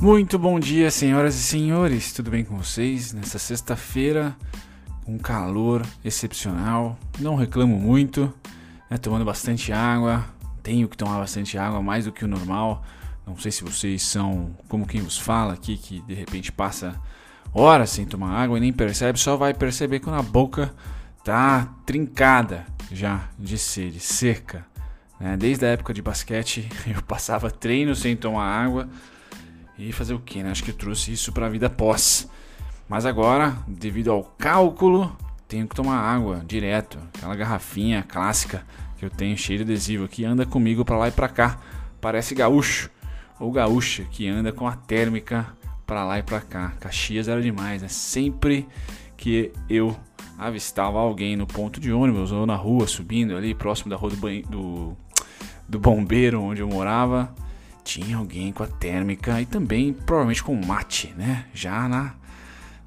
Muito bom dia, senhoras e senhores. Tudo bem com vocês? Nessa sexta-feira, um calor excepcional. Não reclamo muito, né? tomando bastante água. Tenho que tomar bastante água, mais do que o normal. Não sei se vocês são como quem vos fala aqui, que de repente passa horas sem tomar água e nem percebe, só vai perceber quando a boca tá trincada já de sede, seca. Né? Desde a época de basquete, eu passava treino sem tomar água e fazer o que, né? Acho que eu trouxe isso para a vida pós. Mas agora, devido ao cálculo, tenho que tomar água direto. Aquela garrafinha clássica que eu tenho cheia de adesivo aqui anda comigo para lá e para cá. Parece gaúcho ou gaúcha que anda com a térmica para lá e para cá. Caxias era demais, né? Sempre que eu avistava alguém no ponto de ônibus ou na rua subindo ali próximo da rua do, do, do bombeiro onde eu morava, tinha alguém com a térmica e também provavelmente com mate, né? Já na,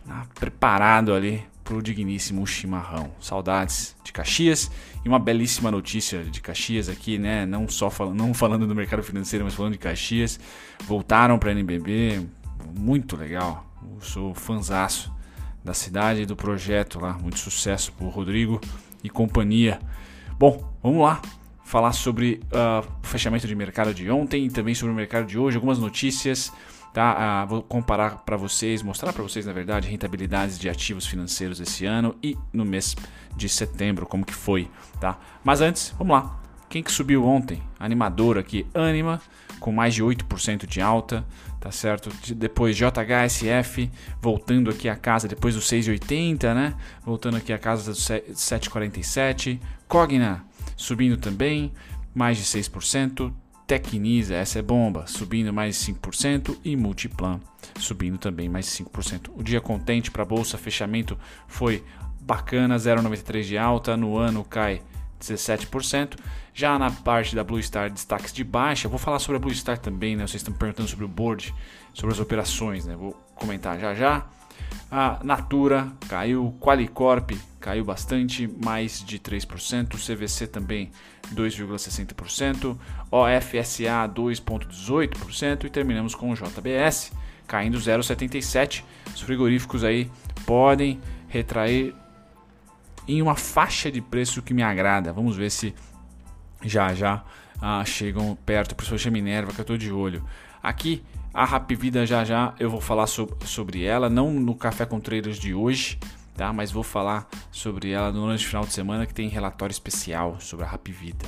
na preparado ali pro digníssimo chimarrão. Saudades de Caxias e uma belíssima notícia de Caxias aqui, né? Não só fal não falando do mercado financeiro, mas falando de Caxias. Voltaram para NBB, muito legal. Eu sou fanzaço da cidade e do projeto lá. Muito sucesso pro Rodrigo e companhia. Bom, vamos lá falar sobre uh, o fechamento de mercado de ontem e também sobre o mercado de hoje, algumas notícias. Tá? Uh, vou comparar para vocês, mostrar para vocês, na verdade, rentabilidades de ativos financeiros esse ano e no mês de setembro, como que foi. Tá? Mas antes, vamos lá. Quem que subiu ontem? Animador aqui, Anima, com mais de 8% de alta, tá certo? Depois JHSF, voltando aqui a casa depois do 6,80, né? Voltando aqui a casa do 7,47. Cogna, subindo também, mais de 6%. Tecnisa, essa é bomba, subindo mais de 5% e Multiplan subindo também mais de 5%. O dia contente para a bolsa, fechamento foi bacana, 0,93 de alta, no ano cai 17%. Já na parte da Blue Star, destaques de baixa, vou falar sobre a Blue Star também, né? Vocês estão perguntando sobre o board, sobre as operações, né? Vou comentar já já. A Natura caiu, Qualicorp caiu bastante, mais de 3%, CVC também 2,60%, OFSA 2,18% e terminamos com o JBS caindo 0,77%. Os frigoríficos aí podem retrair em uma faixa de preço que me agrada. Vamos ver se já já ah, chegam perto, principalmente a Minerva, que eu estou de olho. Aqui a Rap Vida já já eu vou falar so sobre ela, não no Café com Traders de hoje, tá? Mas vou falar sobre ela no de final de semana que tem relatório especial sobre a Rap Vida.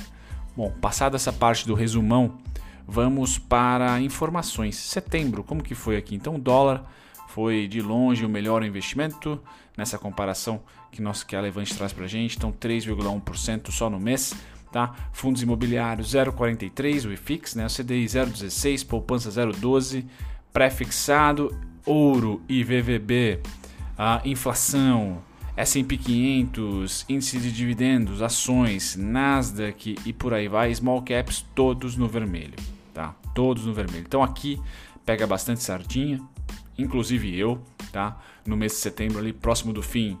Bom, passada essa parte do resumão, vamos para informações. Setembro, como que foi aqui? Então, o dólar foi de longe o melhor investimento nessa comparação que, nosso, que a Levante traz para a gente. Então, 3,1% só no mês tá? Fundos imobiliários 0,43, o IFIX, né? O CDI 0,16, poupança 0,12, pré-fixado, ouro e VVB, a inflação, S&P 500, índice de dividendos, ações, Nasdaq e por aí vai, small caps todos no vermelho, tá? Todos no vermelho. Então aqui pega bastante sardinha, inclusive eu, tá? No mês de setembro ali próximo do fim,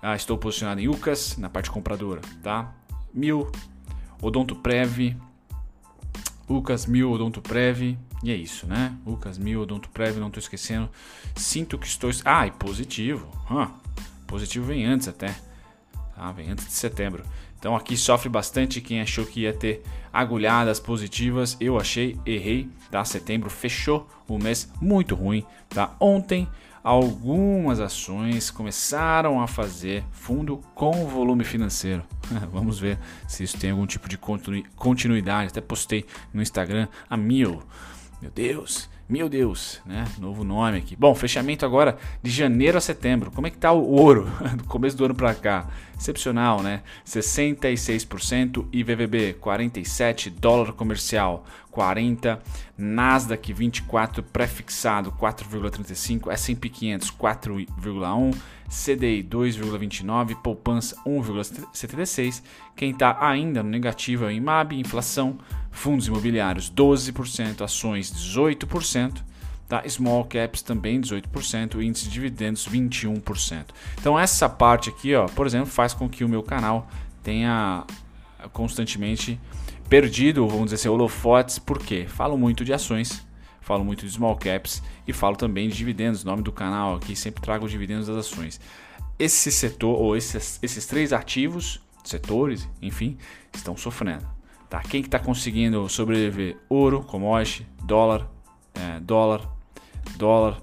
ah, estou posicionado em UCAS na parte compradora, tá? Mil Odonto Prev, Lucas Mil Odonto Prev, e é isso, né? Lucas Mil Odonto Prev, não estou esquecendo. Sinto que estou. Ah, e positivo. Huh. Positivo vem antes até. Tá? Vem antes de setembro. Então aqui sofre bastante quem achou que ia ter agulhadas positivas. Eu achei, errei. Tá? Setembro fechou o mês muito ruim. Tá? Ontem algumas ações começaram a fazer fundo com volume financeiro. Vamos ver se isso tem algum tipo de continuidade. Até postei no Instagram a mil. Meu Deus, meu Deus, né? Novo nome aqui. Bom, fechamento agora de janeiro a setembro. Como é que tá o ouro do começo do ano para cá? Excepcional, né? 66% e VVB 47, dólar comercial 40, Nasdaq 24, prefixado 4,35, S&P 500 4,1, CDI 2,29, poupança 1,76. Quem está ainda no negativo é o IMAB, inflação, fundos imobiliários 12%, ações 18%. Tá? Small caps também 18%, índice de dividendos 21%. Então essa parte aqui, ó, por exemplo, faz com que o meu canal tenha constantemente perdido, vamos dizer assim, holofotes, porque falo muito de ações, falo muito de small caps e falo também de dividendos. nome do canal aqui sempre trago os dividendos das ações. Esse setor ou esses, esses três ativos, setores, enfim, estão sofrendo. Tá? Quem que está conseguindo sobreviver? Ouro, commodity, dólar, é, dólar, dólar,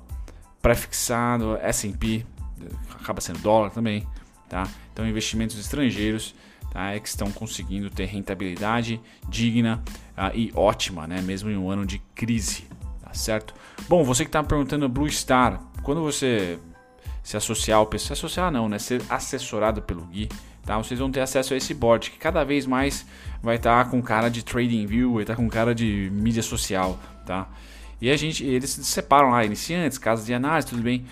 prefixado, S&P, acaba sendo dólar também, tá? Então investimentos estrangeiros tá, é que estão conseguindo ter rentabilidade digna uh, e ótima, né? Mesmo em um ano de crise, tá certo? Bom, você que está perguntando Blue Star, quando você se associar ao se associar não, né? Ser assessorado pelo Gui, tá? Vocês vão ter acesso a esse board que cada vez mais vai estar tá com cara de trading view, vai estar tá com cara de mídia social, tá? E a gente, eles separam lá iniciantes, casas de análise, tudo bem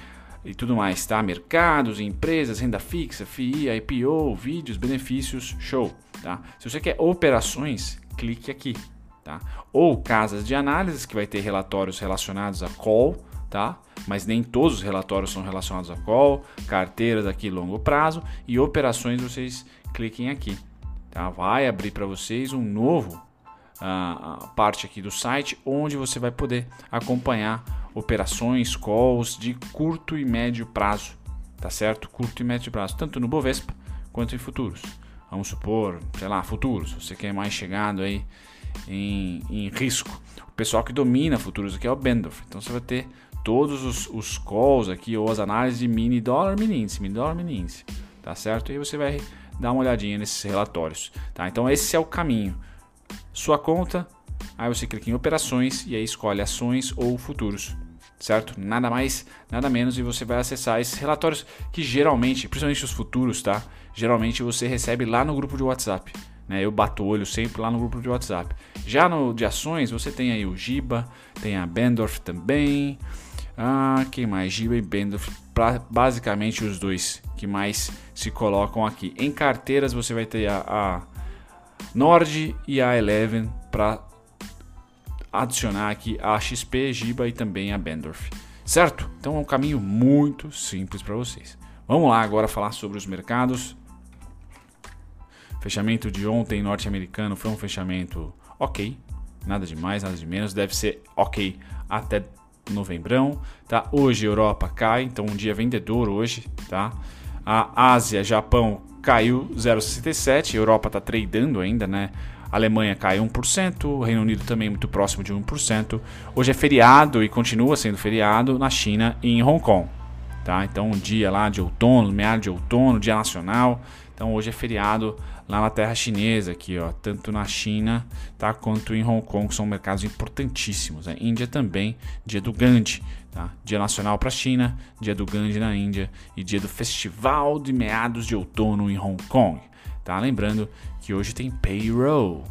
e tudo mais, tá? Mercados, empresas, renda fixa, FII, IPO, vídeos, benefícios, show, tá? Se você quer operações, clique aqui, tá? Ou casas de análise que vai ter relatórios relacionados a call, tá? Mas nem todos os relatórios são relacionados a call, carteiras aqui longo prazo e operações vocês cliquem aqui, tá? Vai abrir para vocês um novo uh, parte aqui do site onde você vai poder acompanhar operações, calls de curto e médio prazo, tá certo? Curto e médio prazo, tanto no Bovespa quanto em futuros. Vamos supor, sei lá, futuros, você quer mais chegado aí em, em risco. O pessoal que domina futuros aqui é o Bendorf, então você vai ter todos os, os calls aqui ou as análises de mini dólar, mini índice, mini dólar, mini índice, tá certo? E aí você vai dar uma olhadinha nesses relatórios, tá? Então esse é o caminho. Sua conta, aí você clica em operações e aí escolhe ações ou futuros certo? Nada mais, nada menos, e você vai acessar esses relatórios que geralmente, principalmente os futuros, tá? Geralmente você recebe lá no grupo de WhatsApp. Né? Eu bato o olho sempre lá no grupo de WhatsApp. Já no de ações, você tem aí o Giba, tem a Bendorf também. Ah, quem mais? Giba e Bendorf, pra, basicamente os dois que mais se colocam aqui. Em carteiras você vai ter a, a Nord e a Eleven para adicionar aqui a XP, Giba e também a Bendorf. Certo? Então é um caminho muito simples para vocês. Vamos lá agora falar sobre os mercados. Fechamento de ontem norte-americano foi um fechamento ok, nada de mais, nada de menos, deve ser ok até novembrão, tá? Hoje Europa cai, então um dia vendedor hoje, tá? A Ásia, Japão caiu 0,67, Europa está tradando ainda, né? Alemanha cai 1%, o Reino Unido também muito próximo de 1%. Hoje é feriado e continua sendo feriado na China e em Hong Kong. Tá? Então, um dia lá de outono, meado de outono, dia nacional. Então, hoje é feriado lá na terra chinesa, aqui, ó, tanto na China tá, quanto em Hong Kong, são mercados importantíssimos. Né? Índia também, dia do Gandhi, tá? dia nacional para a China, dia do Gandhi na Índia e dia do Festival de Meados de Outono em Hong Kong. Tá? Lembrando que hoje tem payroll.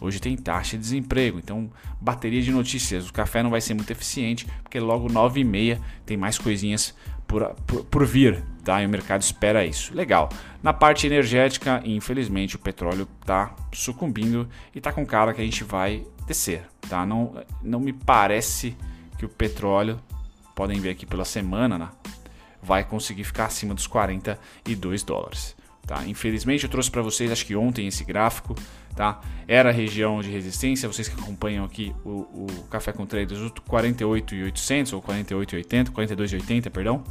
Hoje tem taxa de desemprego, então bateria de notícias. O café não vai ser muito eficiente, porque logo 9 e meia tem mais coisinhas por, por, por, vir, tá? E o mercado espera isso. Legal. Na parte energética, infelizmente, o petróleo está sucumbindo e está com cara que a gente vai descer, tá? Não, não me parece que o petróleo, podem ver aqui pela semana, né? vai conseguir ficar acima dos 42 dólares. Tá? Infelizmente eu trouxe para vocês, acho que ontem, esse gráfico. Tá? Era a região de resistência, vocês que acompanham aqui o, o Café com Traders, 48,800 ou 48,80, 42,80, perdão.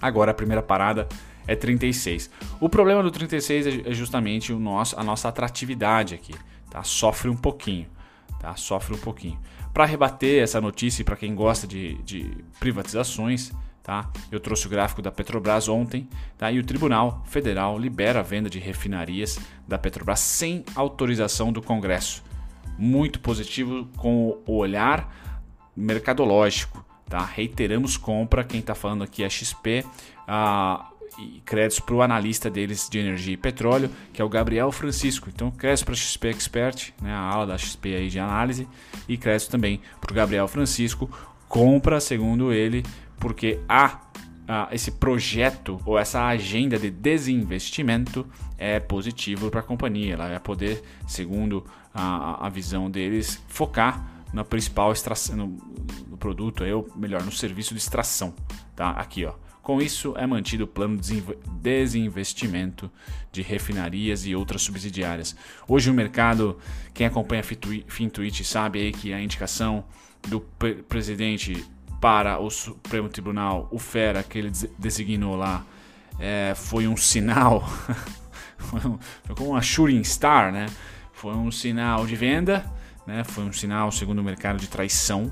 Agora a primeira parada é 36. O problema do 36 é, é justamente o nosso, a nossa atratividade aqui. Tá? Sofre um pouquinho. Tá? Sofre um pouquinho. Para rebater essa notícia, para quem gosta de, de privatizações, Tá? Eu trouxe o gráfico da Petrobras ontem tá? e o Tribunal Federal libera a venda de refinarias da Petrobras sem autorização do Congresso. Muito positivo com o olhar mercadológico. Tá? Reiteramos compra, quem está falando aqui é XP ah, e créditos para o analista deles de energia e petróleo, que é o Gabriel Francisco. Então, créditos para XP Expert, né, a ala da XP aí de análise, e créditos também para o Gabriel Francisco. Compra, segundo ele, porque há esse projeto ou essa agenda de desinvestimento é positivo para a companhia. Ela vai poder, segundo a, a visão deles, focar na principal extração, no, no produto, ou melhor, no serviço de extração. Tá? Aqui, ó, Com isso, é mantido o plano de desinvestimento de refinarias e outras subsidiárias. Hoje o mercado, quem acompanha a Fintuit sabe aí que a indicação do presidente para o Supremo Tribunal, o Fera, que ele designou lá, é, foi um sinal, foi como uma shooting star, né? Foi um sinal de venda, né? Foi um sinal, segundo o mercado, de traição.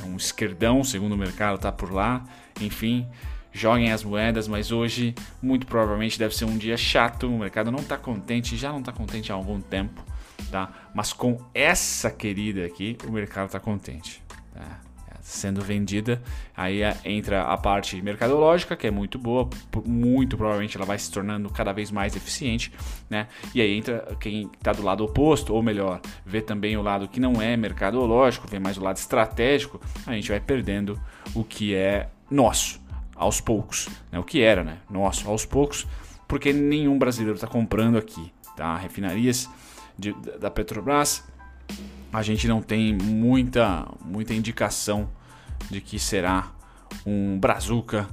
É um esquerdão, segundo o mercado, tá por lá. Enfim, joguem as moedas, mas hoje, muito provavelmente, deve ser um dia chato. O mercado não está contente, já não está contente há algum tempo, tá? Mas com essa querida aqui, o mercado está contente. Tá? Sendo vendida. Aí é, entra a parte mercadológica, que é muito boa, muito provavelmente ela vai se tornando cada vez mais eficiente, né? E aí entra quem está do lado oposto, ou melhor, vê também o lado que não é mercadológico, vê mais o lado estratégico, a gente vai perdendo o que é nosso, aos poucos, né? O que era, né? Nosso, aos poucos, porque nenhum brasileiro está comprando aqui, tá? Refinarias de, da Petrobras a gente não tem muita, muita indicação de que será um Brazuca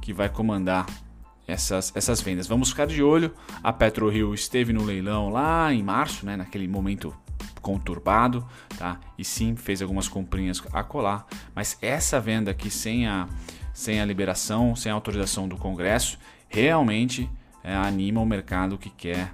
que vai comandar essas, essas vendas. Vamos ficar de olho. A PetroRio esteve no leilão lá em março, né, naquele momento conturbado, tá? E sim, fez algumas comprinhas a colar, mas essa venda aqui sem a, sem a liberação, sem a autorização do Congresso, realmente é, anima o mercado que quer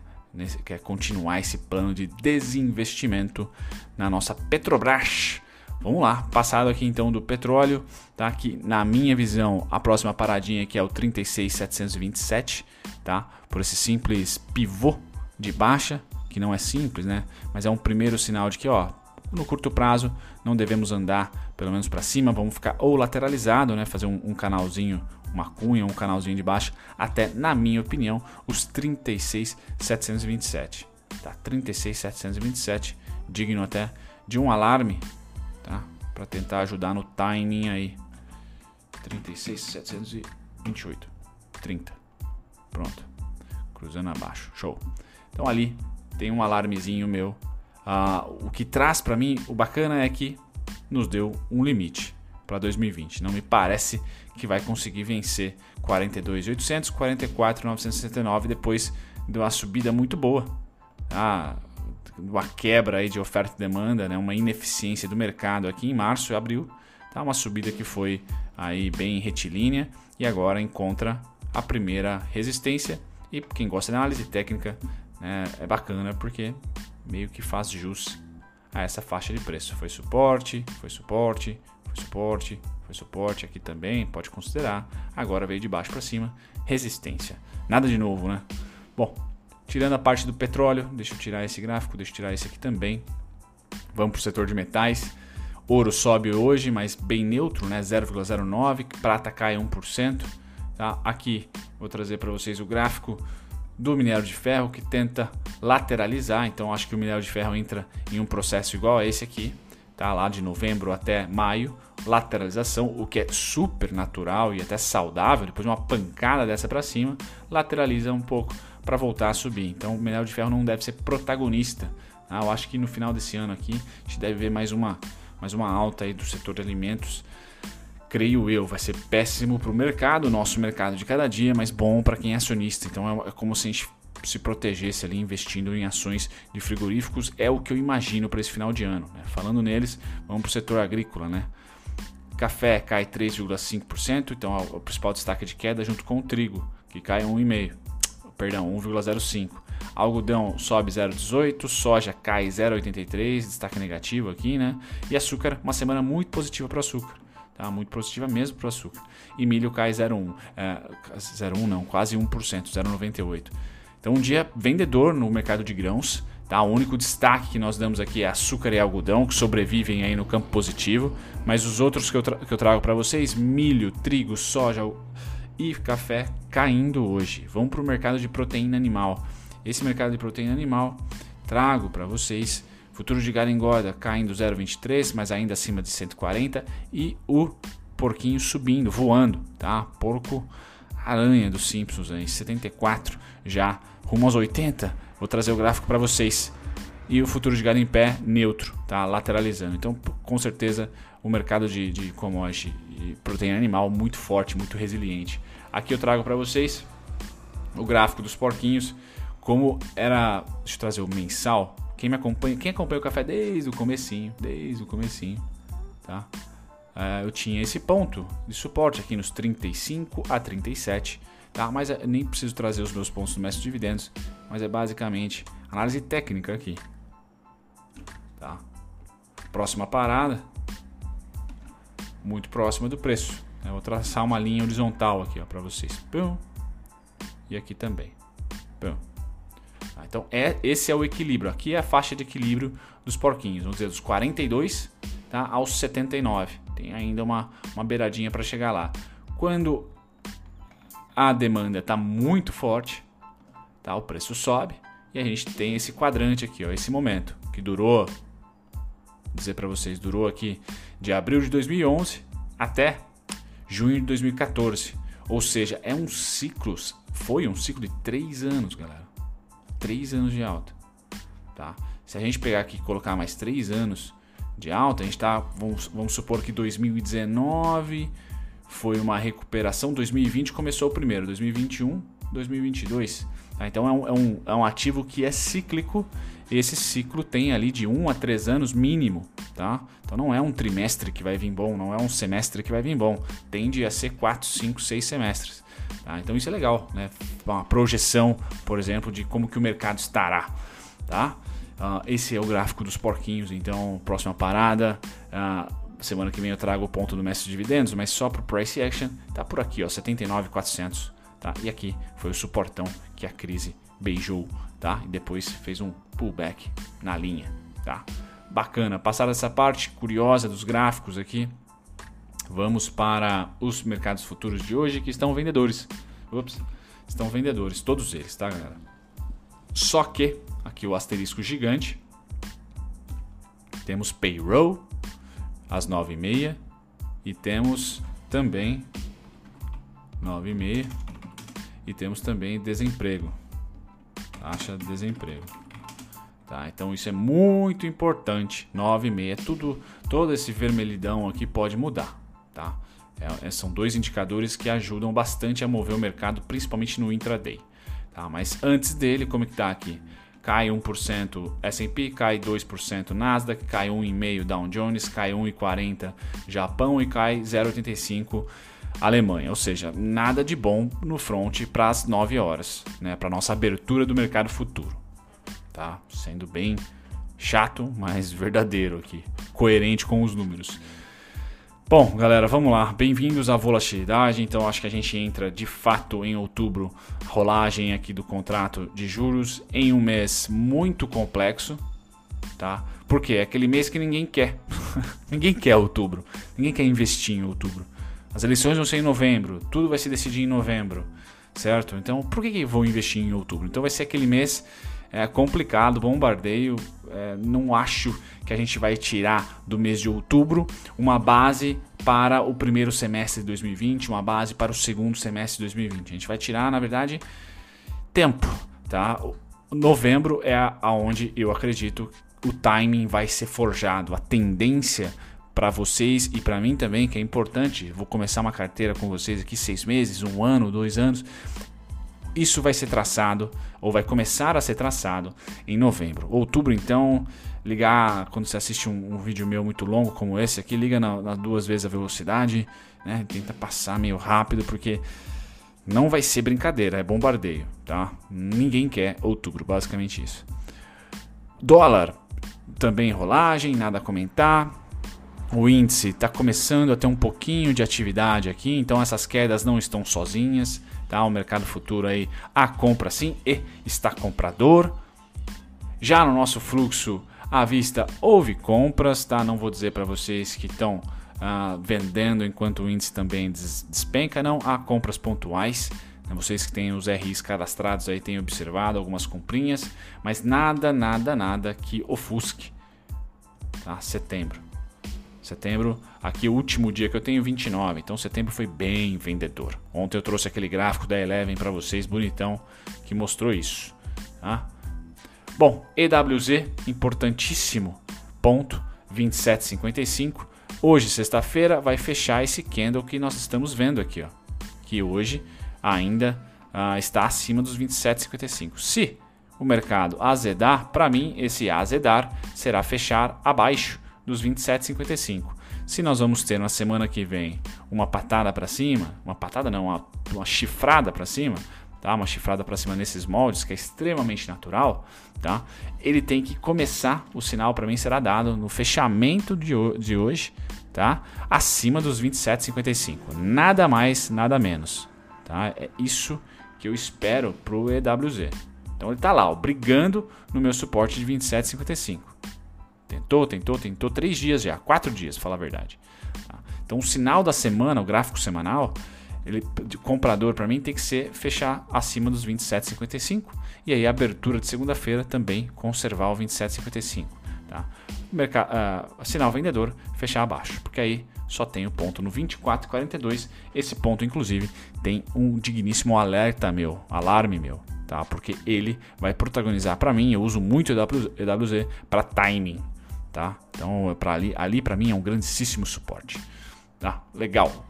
quer continuar esse plano de desinvestimento na nossa Petrobras. Vamos lá, passado aqui então do petróleo, tá? Que na minha visão a próxima paradinha aqui é o 36,727, tá? Por esse simples pivô de baixa, que não é simples, né? Mas é um primeiro sinal de que, ó, no curto prazo não devemos andar pelo menos para cima, vamos ficar ou lateralizado, né? Fazer um, um canalzinho uma cunha, um canalzinho de baixo, até, na minha opinião, os 36,727. Tá? 36,727, digno até de um alarme, tá? Para tentar ajudar no timing aí. 36,728. 30. Pronto. Cruzando abaixo. Show. Então ali tem um alarmezinho meu. Ah, o que traz para mim, o bacana é que nos deu um limite para 2020. Não me parece que vai conseguir vencer 42.800, 44.969 depois de uma subida muito boa. Ah, uma quebra aí de oferta e demanda, né? uma ineficiência do mercado aqui em março e abril. Tá uma subida que foi aí bem retilínea e agora encontra a primeira resistência. E quem gosta de análise técnica né, é bacana porque meio que faz jus a essa faixa de preço. Foi suporte, foi suporte, foi suporte, foi suporte aqui também, pode considerar. Agora veio de baixo para cima, resistência. Nada de novo, né? Bom, tirando a parte do petróleo, deixa eu tirar esse gráfico, deixa eu tirar esse aqui também. Vamos para o setor de metais. Ouro sobe hoje, mas bem neutro, né? 0,09. Prata cai 1%. Tá? Aqui vou trazer para vocês o gráfico do minério de ferro que tenta lateralizar. Então acho que o minério de ferro entra em um processo igual a esse aqui tá? lá de novembro até maio, lateralização, o que é super natural e até saudável, depois de uma pancada dessa para cima, lateraliza um pouco para voltar a subir. Então o minério de ferro não deve ser protagonista. Tá? Eu acho que no final desse ano aqui a gente deve ver mais uma, mais uma alta aí do setor de alimentos. Creio eu, vai ser péssimo para o mercado, nosso mercado de cada dia, mas bom para quem é acionista. Então é, é como se a gente se protegesse ali investindo em ações de frigoríficos é o que eu imagino para esse final de ano. Né? Falando neles, vamos para o setor agrícola, né? Café cai 3,5%, então é o principal destaque de queda junto com o trigo, que cai 1,5%, perdão, 1,05%. Algodão sobe 0,18%, soja cai 0,83%, destaque negativo aqui, né? E açúcar, uma semana muito positiva para o açúcar. Tá, muito positiva mesmo para o açúcar. E milho cai 0,1, é, 0,1 não, quase 1%, 0,98%. Então, um dia vendedor no mercado de grãos. Tá? O único destaque que nós damos aqui é açúcar e algodão, que sobrevivem aí no campo positivo. Mas os outros que eu, tra que eu trago para vocês, milho, trigo, soja e café, caindo hoje. Vamos para o mercado de proteína animal. Esse mercado de proteína animal, trago para vocês futuro de gado engorda caindo 0,23, mas ainda acima de 140 e o porquinho subindo, voando, tá? Porco aranha dos Simpsons em 74 já rumo aos 80. Vou trazer o gráfico para vocês. e o futuro de gado em pé neutro, tá? lateralizando. Então, com certeza, o mercado de, de commodity e proteína animal muito forte, muito resiliente. Aqui eu trago para vocês o gráfico dos porquinhos, como era, deixa eu trazer o mensal. Quem me acompanha, quem acompanha o café desde o comecinho, desde o comecinho, tá? Uh, eu tinha esse ponto de suporte aqui nos 35 a 37, tá? Mas eu nem preciso trazer os meus pontos do mestre de dividendos, mas é basicamente análise técnica aqui, tá? Próxima parada, muito próxima do preço. Eu vou traçar uma linha horizontal aqui para vocês. Pum. E aqui também. Pum. Ah, então é, esse é o equilíbrio. Aqui é a faixa de equilíbrio dos porquinhos. Vamos dizer, dos 42 tá, aos 79. Tem ainda uma, uma beiradinha para chegar lá. Quando a demanda está muito forte, tá, o preço sobe. E a gente tem esse quadrante aqui, ó, esse momento, que durou, vou dizer para vocês, durou aqui de abril de 2011 até junho de 2014. Ou seja, é um ciclo, foi um ciclo de três anos, galera. Três anos de alta. Tá? Se a gente pegar aqui e colocar mais três anos de alta, a gente está, vamos, vamos supor que 2019 foi uma recuperação, 2020 começou o primeiro, 2021, 2022. Tá? Então é um, é, um, é um ativo que é cíclico esse ciclo tem ali de 1 a 3 anos mínimo, tá? Então não é um trimestre que vai vir bom, não é um semestre que vai vir bom, tende a ser 4, 5, 6 semestres. Tá? Então isso é legal, né? Uma projeção, por exemplo, de como que o mercado estará, tá? Uh, esse é o gráfico dos porquinhos, então próxima parada, uh, semana que vem eu trago o ponto do mestre de dividendos, mas só para o price action, tá por aqui, ó, 79,400, tá? E aqui foi o suportão que a crise beijou tá? E depois fez um pullback na linha, tá? Bacana. Passada essa parte curiosa dos gráficos aqui, vamos para os mercados futuros de hoje que estão vendedores. Ups, estão vendedores, todos eles, tá, galera? Só que aqui o asterisco gigante. Temos payroll às 9h30 e temos também 9h30 e temos também desemprego taxa de desemprego. Tá, então isso é muito importante. 9 e meia, tudo, todo esse vermelhidão aqui pode mudar, tá? É, é, são dois indicadores que ajudam bastante a mover o mercado, principalmente no intraday. Tá? Mas antes dele, como é que tá aqui? Cai 1% S&P, cai 2% Nasdaq, cai 1,5% Dow Jones, cai 1,40% Japão e cai 0,85% Alemanha, ou seja, nada de bom no front para as 9 horas, né, para nossa abertura do mercado futuro. Tá? Sendo bem chato, mas verdadeiro aqui, coerente com os números. Bom, galera, vamos lá. Bem-vindos à volatilidade. Então, acho que a gente entra de fato em outubro, rolagem aqui do contrato de juros em um mês muito complexo, tá? Porque é aquele mês que ninguém quer. ninguém quer outubro. Ninguém quer investir em outubro. As eleições vão ser em novembro, tudo vai se decidir em novembro, certo? Então, por que, que vou investir em outubro? Então, vai ser aquele mês é, complicado, bombardeio. É, não acho que a gente vai tirar do mês de outubro uma base para o primeiro semestre de 2020, uma base para o segundo semestre de 2020. A gente vai tirar, na verdade, tempo, tá? Novembro é aonde eu acredito o timing vai ser forjado, a tendência para vocês e para mim também, que é importante. Vou começar uma carteira com vocês aqui seis meses, um ano, dois anos. Isso vai ser traçado ou vai começar a ser traçado em novembro. Outubro, então, ligar quando você assiste um, um vídeo meu muito longo como esse aqui, liga nas na duas vezes a velocidade, né? Tenta passar meio rápido porque não vai ser brincadeira, é bombardeio, tá? Ninguém quer outubro, basicamente isso. Dólar, também rolagem, nada a comentar o índice está começando a ter um pouquinho de atividade aqui, então essas quedas não estão sozinhas, tá? O mercado futuro aí a compra sim e está comprador. Já no nosso fluxo à vista houve compras, tá? Não vou dizer para vocês que estão ah, vendendo enquanto o índice também despenca, não. Há compras pontuais. Né? Vocês que têm os RIs cadastrados aí têm observado algumas comprinhas, mas nada, nada, nada que ofusque. Tá? Setembro. Setembro, aqui o último dia que eu tenho 29, então setembro foi bem vendedor. Ontem eu trouxe aquele gráfico da Eleven para vocês, bonitão, que mostrou isso. Tá? Bom, EWZ, importantíssimo ponto, 27,55. Hoje, sexta-feira, vai fechar esse candle que nós estamos vendo aqui, ó, que hoje ainda uh, está acima dos 27,55. Se o mercado azedar, para mim, esse azedar será fechar abaixo dos 27,55. Se nós vamos ter na semana que vem uma patada para cima, uma patada não, uma, uma chifrada para cima, tá? Uma chifrada para cima nesses moldes que é extremamente natural, tá? Ele tem que começar, o sinal para mim será dado no fechamento de, de hoje, tá? Acima dos 27,55. Nada mais, nada menos, tá? É isso que eu espero pro EWZ. Então ele está lá, ó, brigando no meu suporte de 27,55. Tentou, tentou, tentou três dias já, quatro dias, falar a verdade. Tá? Então o sinal da semana, o gráfico semanal, ele comprador para mim tem que ser fechar acima dos 27,55 e aí a abertura de segunda-feira também conservar o 27,55. Tá? Uh, sinal vendedor fechar abaixo, porque aí só tem o ponto no 24,42. Esse ponto, inclusive, tem um digníssimo alerta meu, alarme meu, tá? Porque ele vai protagonizar para mim. Eu uso muito EWZ para timing, tá? Então, para ali, ali para mim é um grandíssimo suporte, tá? Legal.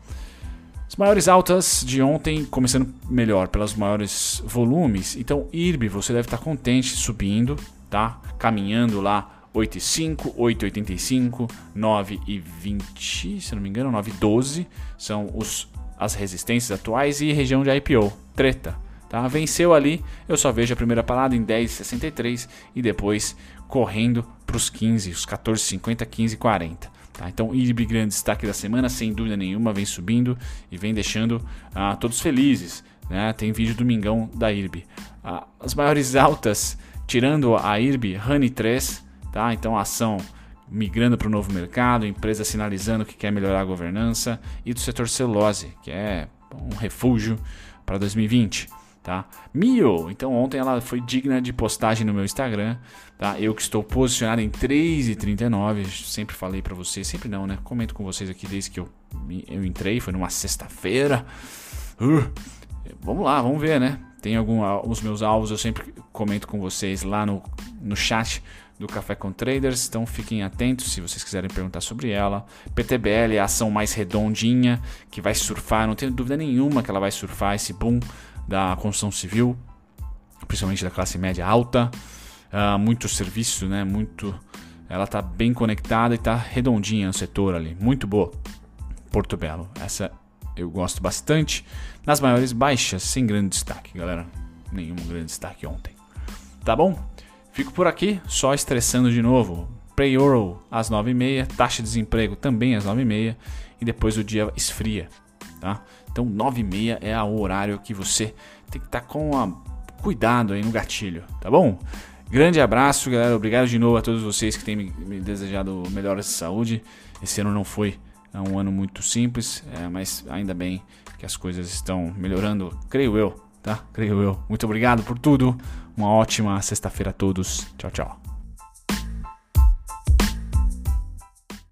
As maiores altas de ontem, começando melhor pelas maiores volumes. Então, IRB, você deve estar contente subindo, tá? Caminhando lá 8,5, 8,85, 9,20, se não me engano, 9,12 são os, as resistências atuais e região de IPO, treta. Tá? Venceu ali, eu só vejo a primeira parada em 10,63 e depois correndo para os 15, os 14,50, 15,40. Tá? Então, IRB grande destaque da semana, sem dúvida nenhuma, vem subindo e vem deixando ah, todos felizes. Né? Tem vídeo domingão da IRB. Ah, as maiores altas, tirando a IRB, Honey 3, tá? então a ação migrando para o novo mercado, empresa sinalizando que quer melhorar a governança e do setor celulose, que é um refúgio para 2020 tá? Mio, então ontem ela foi digna de postagem no meu Instagram, tá? Eu que estou posicionado em 3,39, sempre falei para vocês, sempre não, né? Comento com vocês aqui desde que eu, eu entrei, foi numa sexta-feira. Uh, vamos lá, vamos ver, né? Tem algum, os meus alvos, eu sempre comento com vocês lá no, no chat do Café com Traders, então fiquem atentos se vocês quiserem perguntar sobre ela. PTBL é a ação mais redondinha que vai surfar, não tenho dúvida nenhuma que ela vai surfar esse boom da construção civil, principalmente da classe média alta, uh, muito serviço, né? Muito, ela está bem conectada e está redondinha no setor ali, muito boa. Porto Belo, essa eu gosto bastante. Nas maiores baixas, sem grande destaque, galera. Nenhum grande destaque ontem. Tá bom? Fico por aqui, só estressando de novo. Payroll às 9h30, taxa de desemprego também às 9h30 e depois o dia esfria tá? Então 9 e meia é o horário que você tem que estar tá com cuidado aí no gatilho, tá bom? Grande abraço, galera. Obrigado de novo a todos vocês que têm me, me desejado melhoras de saúde. Esse ano não foi é um ano muito simples, é, mas ainda bem que as coisas estão melhorando, creio eu, tá? Creio eu. Muito obrigado por tudo. Uma ótima sexta-feira a todos. Tchau, tchau.